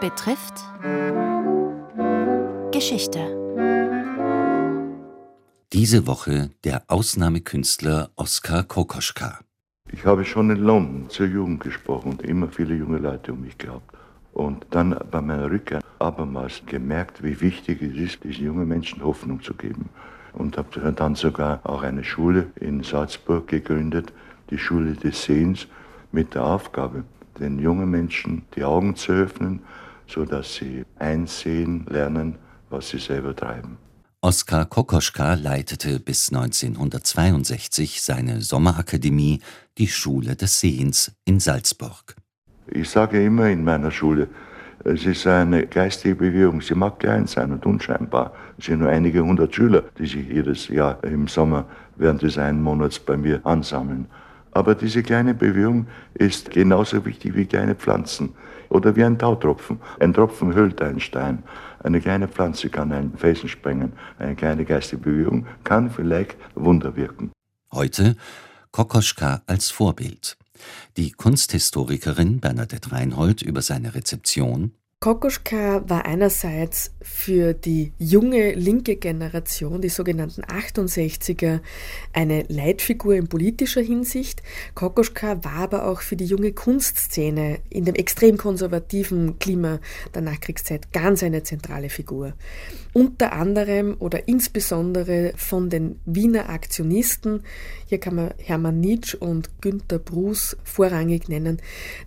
betrifft Geschichte. Diese Woche der Ausnahmekünstler Oskar Kokoschka. Ich habe schon in London zur Jugend gesprochen und immer viele junge Leute um mich gehabt. Und dann bei meiner Rückkehr abermals gemerkt, wie wichtig es ist, diesen jungen Menschen Hoffnung zu geben. Und habe dann sogar auch eine Schule in Salzburg gegründet, die Schule des Sehens, mit der Aufgabe, den jungen Menschen die Augen zu öffnen, sodass sie einsehen lernen, was sie selber treiben. Oskar Kokoschka leitete bis 1962 seine Sommerakademie, die Schule des Sehens in Salzburg. Ich sage immer in meiner Schule, es ist eine geistige Bewegung. Sie mag klein sein und unscheinbar. Es sind nur einige hundert Schüler, die sich jedes Jahr im Sommer während des einen Monats bei mir ansammeln. Aber diese kleine Bewegung ist genauso wichtig wie kleine Pflanzen oder wie ein Tautropfen. Ein Tropfen hüllt einen Stein. Eine kleine Pflanze kann einen Felsen sprengen. Eine kleine geistige Bewegung kann vielleicht Wunder wirken. Heute Kokoschka als Vorbild. Die Kunsthistorikerin Bernadette Reinhold über seine Rezeption Kokoschka war einerseits für die junge linke Generation, die sogenannten 68er, eine Leitfigur in politischer Hinsicht. Kokoschka war aber auch für die junge Kunstszene in dem extrem konservativen Klima der Nachkriegszeit ganz eine zentrale Figur. Unter anderem oder insbesondere von den Wiener Aktionisten, hier kann man Hermann Nitsch und Günter Bruß vorrangig nennen,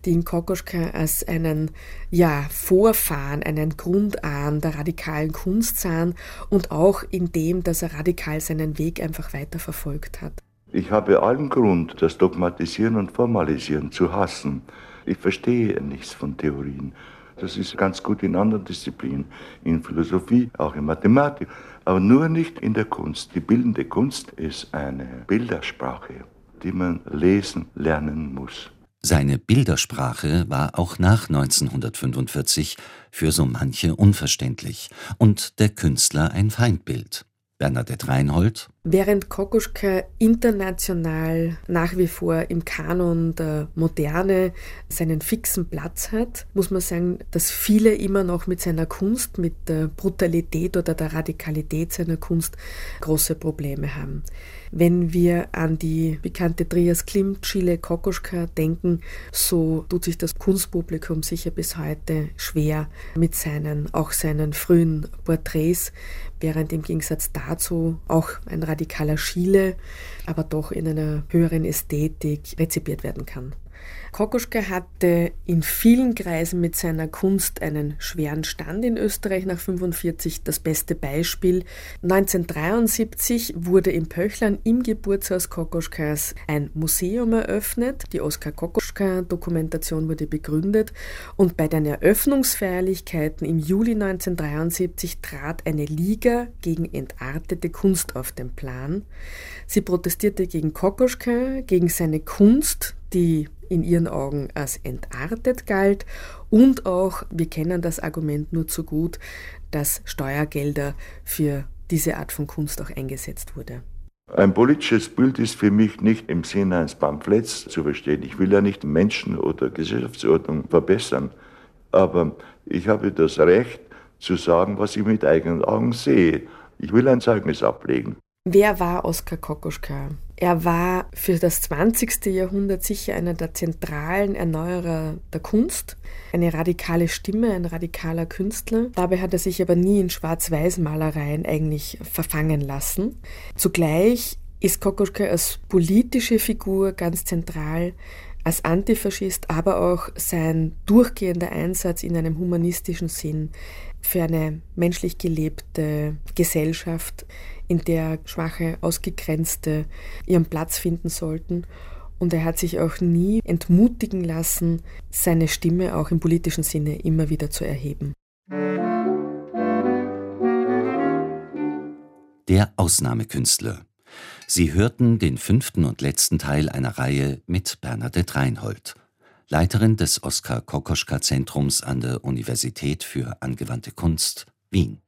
die in Kokoschka als einen ja, vor Vorfahren, einen Grundahn der radikalen Kunst sahen und auch in dem, dass er radikal seinen Weg einfach weiter verfolgt hat. Ich habe allen Grund, das Dogmatisieren und Formalisieren zu hassen. Ich verstehe nichts von Theorien. Das ist ganz gut in anderen Disziplinen, in Philosophie, auch in Mathematik, aber nur nicht in der Kunst. Die bildende Kunst ist eine Bildersprache, die man lesen lernen muss. Seine Bildersprache war auch nach 1945 für so manche unverständlich und der Künstler ein Feindbild. Bernadette Reinhold. Während Kokoschka international nach wie vor im Kanon der Moderne seinen fixen Platz hat, muss man sagen, dass viele immer noch mit seiner Kunst, mit der Brutalität oder der Radikalität seiner Kunst große Probleme haben. Wenn wir an die bekannte Trias Klimt, Chile, Kokoschka denken, so tut sich das Kunstpublikum sicher bis heute schwer mit seinen, auch seinen frühen Porträts, während im Gegensatz dazu auch ein radikaler Schiele, aber doch in einer höheren Ästhetik rezipiert werden kann. Kokoschka hatte in vielen Kreisen mit seiner Kunst einen schweren Stand in Österreich nach 1945. Das beste Beispiel 1973 wurde in Pöchlern im Geburtshaus Kokoschkas ein Museum eröffnet. Die Oskar Kokoschka Dokumentation wurde begründet und bei den Eröffnungsfeierlichkeiten im Juli 1973 trat eine Liga gegen entartete Kunst auf den Plan. Sie protestierte gegen Kokoschka, gegen seine Kunst, die in ihren Augen als entartet galt und auch, wir kennen das Argument nur zu gut, dass Steuergelder für diese Art von Kunst auch eingesetzt wurde. Ein politisches Bild ist für mich nicht im Sinne eines Pamphlets zu verstehen. Ich will ja nicht Menschen oder Gesellschaftsordnung verbessern, aber ich habe das Recht zu sagen, was ich mit eigenen Augen sehe. Ich will ein Zeugnis ablegen. Wer war Oskar Kokoschka? Er war für das 20. Jahrhundert sicher einer der zentralen Erneuerer der Kunst, eine radikale Stimme, ein radikaler Künstler. Dabei hat er sich aber nie in Schwarz-Weiß-Malereien eigentlich verfangen lassen. Zugleich ist Kokoschka als politische Figur ganz zentral, als Antifaschist, aber auch sein durchgehender Einsatz in einem humanistischen Sinn für eine menschlich gelebte Gesellschaft in der Schwache, Ausgegrenzte ihren Platz finden sollten. Und er hat sich auch nie entmutigen lassen, seine Stimme auch im politischen Sinne immer wieder zu erheben. Der Ausnahmekünstler. Sie hörten den fünften und letzten Teil einer Reihe mit Bernadette Reinhold, Leiterin des Oskar Kokoschka Zentrums an der Universität für angewandte Kunst, Wien.